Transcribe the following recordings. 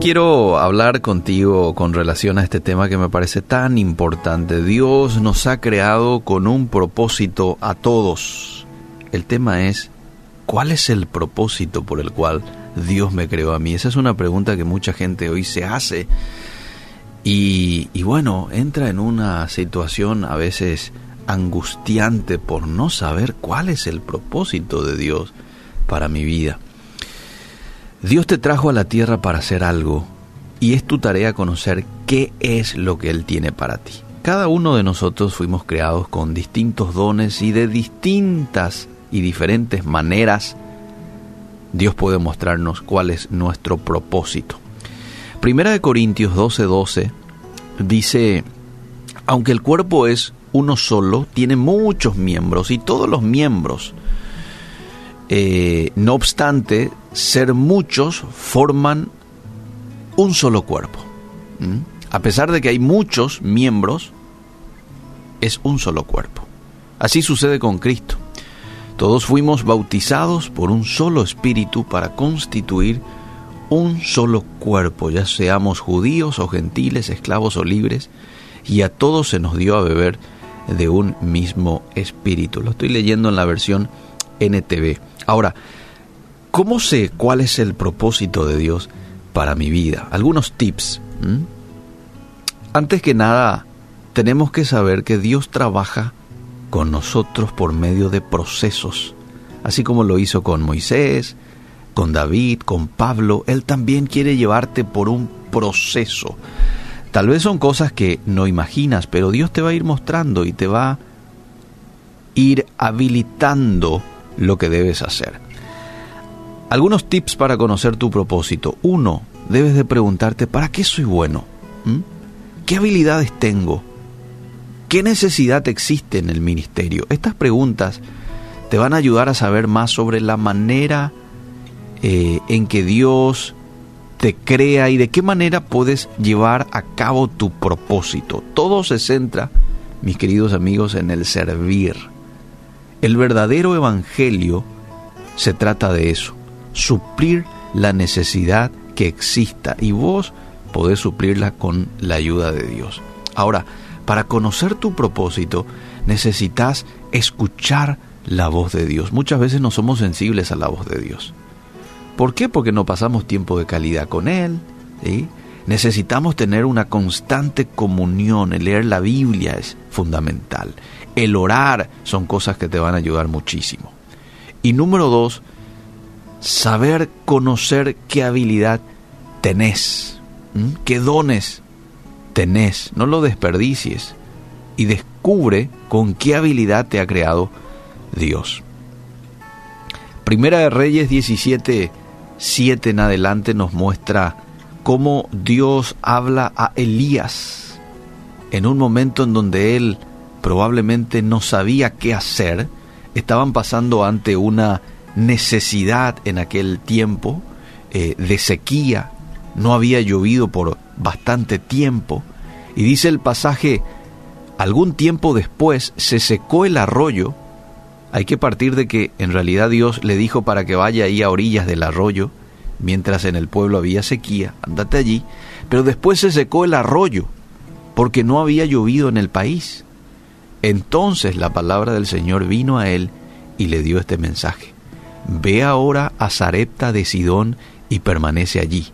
quiero hablar contigo con relación a este tema que me parece tan importante. Dios nos ha creado con un propósito a todos. El tema es, ¿cuál es el propósito por el cual Dios me creó a mí? Esa es una pregunta que mucha gente hoy se hace. Y, y bueno, entra en una situación a veces angustiante por no saber cuál es el propósito de Dios para mi vida. Dios te trajo a la tierra para hacer algo y es tu tarea conocer qué es lo que Él tiene para ti. Cada uno de nosotros fuimos creados con distintos dones y de distintas y diferentes maneras Dios puede mostrarnos cuál es nuestro propósito. Primera de Corintios 12:12 12 dice, aunque el cuerpo es uno solo, tiene muchos miembros y todos los miembros, eh, no obstante, ser muchos forman un solo cuerpo. A pesar de que hay muchos miembros, es un solo cuerpo. Así sucede con Cristo. Todos fuimos bautizados por un solo espíritu para constituir un solo cuerpo, ya seamos judíos o gentiles, esclavos o libres, y a todos se nos dio a beber de un mismo espíritu. Lo estoy leyendo en la versión NTV. Ahora, ¿cómo sé cuál es el propósito de Dios para mi vida? Algunos tips. Antes que nada, tenemos que saber que Dios trabaja con nosotros por medio de procesos, así como lo hizo con Moisés, con David, con Pablo, Él también quiere llevarte por un proceso. Tal vez son cosas que no imaginas, pero Dios te va a ir mostrando y te va a ir habilitando lo que debes hacer. Algunos tips para conocer tu propósito. Uno, debes de preguntarte, ¿para qué soy bueno? ¿Mm? ¿Qué habilidades tengo? ¿Qué necesidad existe en el ministerio? Estas preguntas te van a ayudar a saber más sobre la manera eh, en que Dios te crea y de qué manera puedes llevar a cabo tu propósito. Todo se centra, mis queridos amigos, en el servir. El verdadero evangelio se trata de eso, suplir la necesidad que exista y vos podés suplirla con la ayuda de Dios. Ahora, para conocer tu propósito necesitas escuchar la voz de Dios. Muchas veces no somos sensibles a la voz de Dios. ¿Por qué? Porque no pasamos tiempo de calidad con Él. Necesitamos tener una constante comunión. El leer la Biblia es fundamental. El orar son cosas que te van a ayudar muchísimo. Y número dos, saber conocer qué habilidad tenés, qué dones tenés. No lo desperdicies y descubre con qué habilidad te ha creado Dios. Primera de Reyes 17, 7 en adelante nos muestra cómo Dios habla a Elías en un momento en donde él probablemente no sabía qué hacer, estaban pasando ante una necesidad en aquel tiempo eh, de sequía, no había llovido por bastante tiempo, y dice el pasaje, algún tiempo después se secó el arroyo. Hay que partir de que en realidad Dios le dijo para que vaya ahí a orillas del arroyo, mientras en el pueblo había sequía, andate allí, pero después se secó el arroyo, porque no había llovido en el país. Entonces la palabra del Señor vino a él y le dio este mensaje. Ve ahora a Zarepta de Sidón y permanece allí.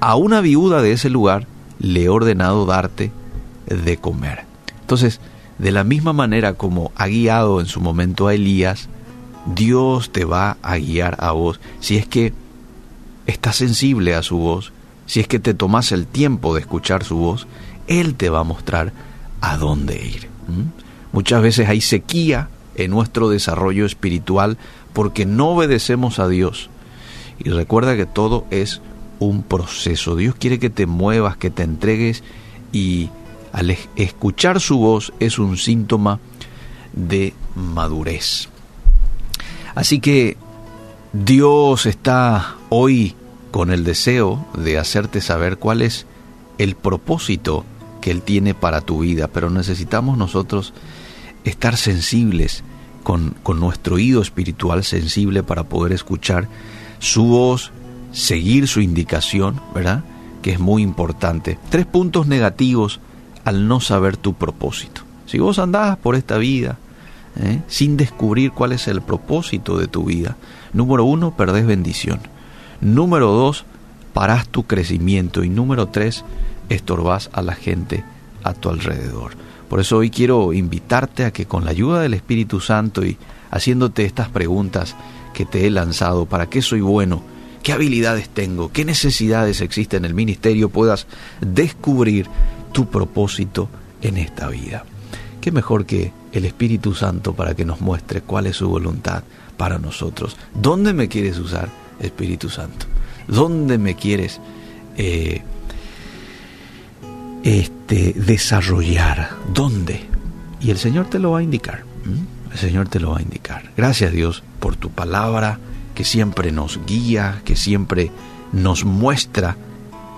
A una viuda de ese lugar le he ordenado darte de comer. Entonces, de la misma manera como ha guiado en su momento a Elías, Dios te va a guiar a vos si es que estás sensible a su voz, si es que te tomas el tiempo de escuchar su voz, Él te va a mostrar a dónde ir. Muchas veces hay sequía en nuestro desarrollo espiritual porque no obedecemos a Dios. Y recuerda que todo es un proceso. Dios quiere que te muevas, que te entregues y al escuchar su voz es un síntoma de madurez. Así que Dios está hoy con el deseo de hacerte saber cuál es el propósito que Él tiene para tu vida, pero necesitamos nosotros estar sensibles con, con nuestro oído espiritual sensible para poder escuchar su voz, seguir su indicación, ¿verdad? que es muy importante. Tres puntos negativos al no saber tu propósito. Si vos andás por esta vida ¿eh? sin descubrir cuál es el propósito de tu vida, número uno, perdés bendición. Número dos, parás tu crecimiento. Y número tres, estorbás a la gente a tu alrededor. Por eso hoy quiero invitarte a que con la ayuda del Espíritu Santo y haciéndote estas preguntas que te he lanzado, ¿para qué soy bueno? ¿Qué habilidades tengo? ¿Qué necesidades existen en el ministerio? Puedas descubrir tu propósito en esta vida. ¿Qué mejor que el Espíritu Santo para que nos muestre cuál es su voluntad para nosotros? ¿Dónde me quieres usar, Espíritu Santo? ¿Dónde me quieres eh, este, desarrollar? ¿Dónde? Y el Señor te lo va a indicar. El Señor te lo va a indicar. Gracias Dios por tu palabra que siempre nos guía, que siempre nos muestra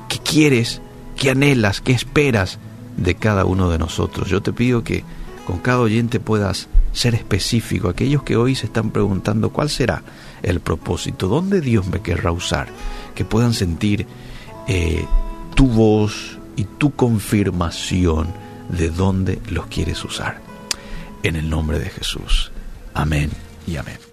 qué quieres, qué anhelas, qué esperas de cada uno de nosotros. Yo te pido que con cada oyente puedas ser específico. Aquellos que hoy se están preguntando cuál será el propósito, dónde Dios me querrá usar, que puedan sentir eh, tu voz y tu confirmación de dónde los quieres usar. En el nombre de Jesús. Amén y amén.